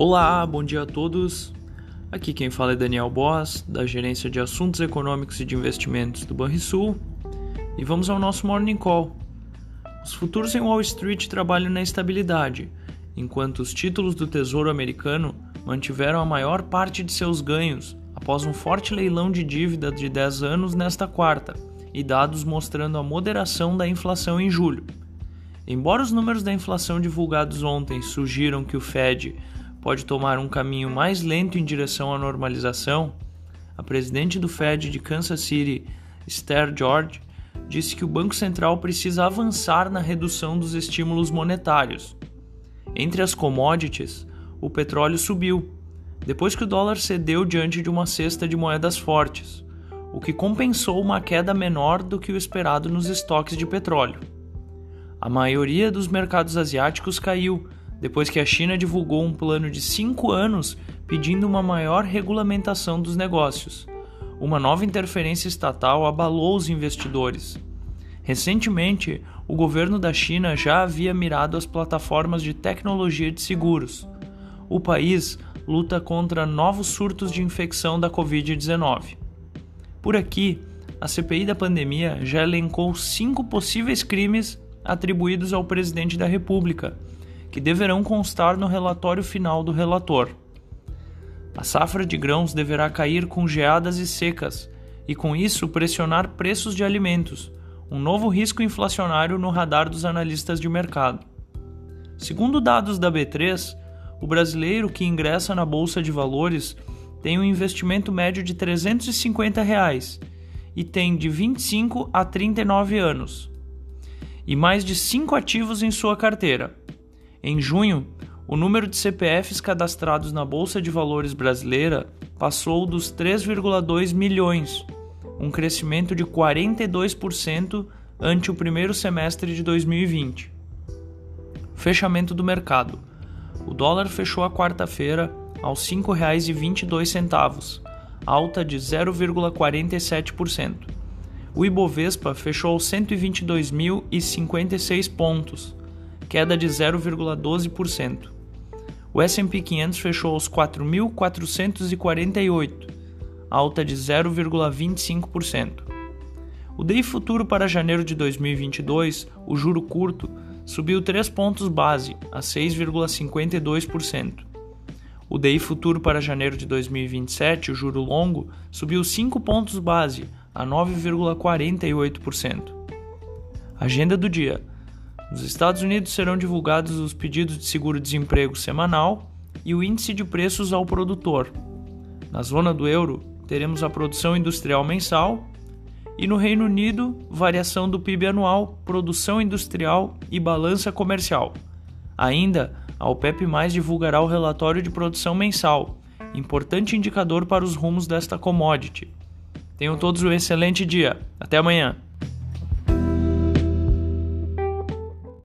Olá, bom dia a todos. Aqui quem fala é Daniel Boas, da Gerência de Assuntos Econômicos e de Investimentos do Banrisul, e vamos ao nosso Morning Call. Os futuros em Wall Street trabalham na estabilidade, enquanto os títulos do Tesouro Americano mantiveram a maior parte de seus ganhos após um forte leilão de dívida de 10 anos nesta quarta, e dados mostrando a moderação da inflação em julho. Embora os números da inflação divulgados ontem sugiram que o Fed pode tomar um caminho mais lento em direção à normalização, a presidente do Fed de Kansas City, Esther George, disse que o Banco Central precisa avançar na redução dos estímulos monetários. Entre as commodities, o petróleo subiu, depois que o dólar cedeu diante de uma cesta de moedas fortes, o que compensou uma queda menor do que o esperado nos estoques de petróleo. A maioria dos mercados asiáticos caiu, depois que a China divulgou um plano de cinco anos pedindo uma maior regulamentação dos negócios. Uma nova interferência estatal abalou os investidores. Recentemente, o governo da China já havia mirado as plataformas de tecnologia de seguros. O país luta contra novos surtos de infecção da Covid-19. Por aqui, a CPI da pandemia já elencou cinco possíveis crimes atribuídos ao presidente da República que deverão constar no relatório final do relator. A safra de grãos deverá cair com geadas e secas, e com isso pressionar preços de alimentos, um novo risco inflacionário no radar dos analistas de mercado. Segundo dados da B3, o brasileiro que ingressa na bolsa de valores tem um investimento médio de 350 reais e tem de 25 a 39 anos e mais de 5 ativos em sua carteira. Em junho, o número de CPFs cadastrados na Bolsa de Valores brasileira passou dos 3,2 milhões, um crescimento de 42% ante o primeiro semestre de 2020. Fechamento do mercado. O dólar fechou a quarta-feira aos R$ 5,22, alta de 0,47%. O Ibovespa fechou aos 122.056 pontos, queda de 0,12%. O S&P 500 fechou aos 4.448, alta de 0,25%. O DI futuro para janeiro de 2022, o juro curto, subiu 3 pontos base a 6,52%. O DI futuro para janeiro de 2027, o juro longo, subiu 5 pontos base a 9,48%. Agenda do dia: nos Estados Unidos serão divulgados os pedidos de seguro-desemprego semanal e o índice de preços ao produtor. Na zona do euro, teremos a produção industrial mensal e no Reino Unido, variação do PIB anual, produção industrial e balança comercial. Ainda, a OPEP+ divulgará o relatório de produção mensal, importante indicador para os rumos desta commodity. Tenham todos um excelente dia. Até amanhã.